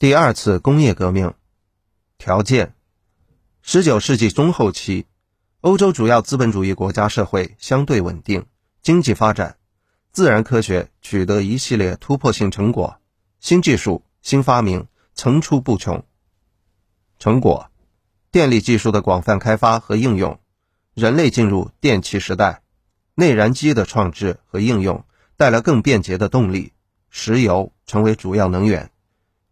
第二次工业革命条件：十九世纪中后期，欧洲主要资本主义国家社会相对稳定，经济发展，自然科学取得一系列突破性成果，新技术、新发明层出不穷。成果：电力技术的广泛开发和应用，人类进入电气时代，内燃机的创制和应用带来更便捷的动力，石油成为主要能源。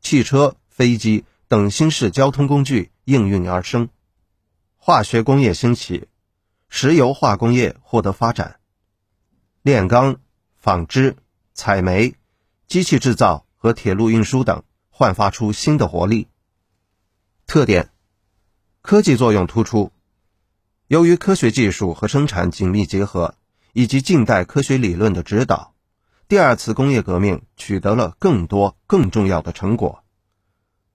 汽车、飞机等新式交通工具应运而生，化学工业兴起，石油化工业获得发展，炼钢、纺织、采煤、机器制造和铁路运输等焕发出新的活力。特点：科技作用突出。由于科学技术和生产紧密结合，以及近代科学理论的指导。第二次工业革命取得了更多更重要的成果，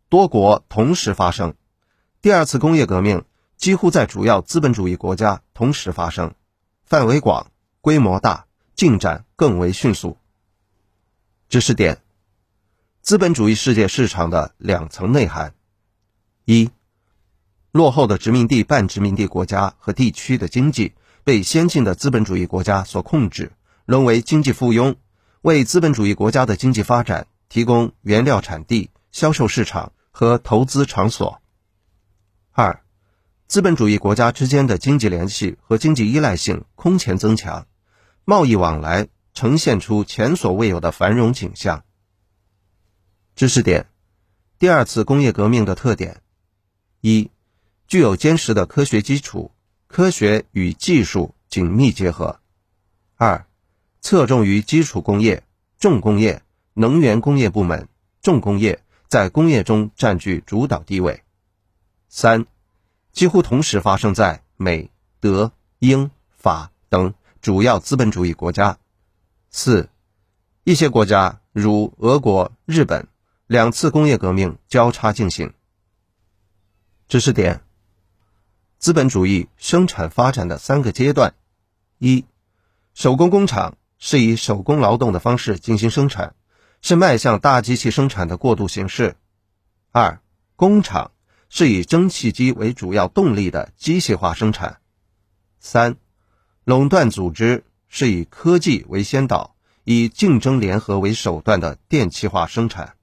多国同时发生。第二次工业革命几乎在主要资本主义国家同时发生，范围广、规模大、进展更为迅速。知识点：资本主义世界市场的两层内涵：一、落后的殖民地半殖民地国家和地区的经济被先进的资本主义国家所控制，沦为经济附庸。为资本主义国家的经济发展提供原料产地、销售市场和投资场所。二、资本主义国家之间的经济联系和经济依赖性空前增强，贸易往来呈现出前所未有的繁荣景象。知识点：第二次工业革命的特点：一、具有坚实的科学基础，科学与技术紧密结合；二、侧重于基础工业、重工业、能源工业部门，重工业在工业中占据主导地位。三，几乎同时发生在美、德、英、法等主要资本主义国家。四，一些国家如俄国、日本，两次工业革命交叉进行。知识点：资本主义生产发展的三个阶段。一，手工工厂。是以手工劳动的方式进行生产，是迈向大机器生产的过渡形式。二，工厂是以蒸汽机为主要动力的机械化生产。三，垄断组织是以科技为先导，以竞争联合为手段的电气化生产。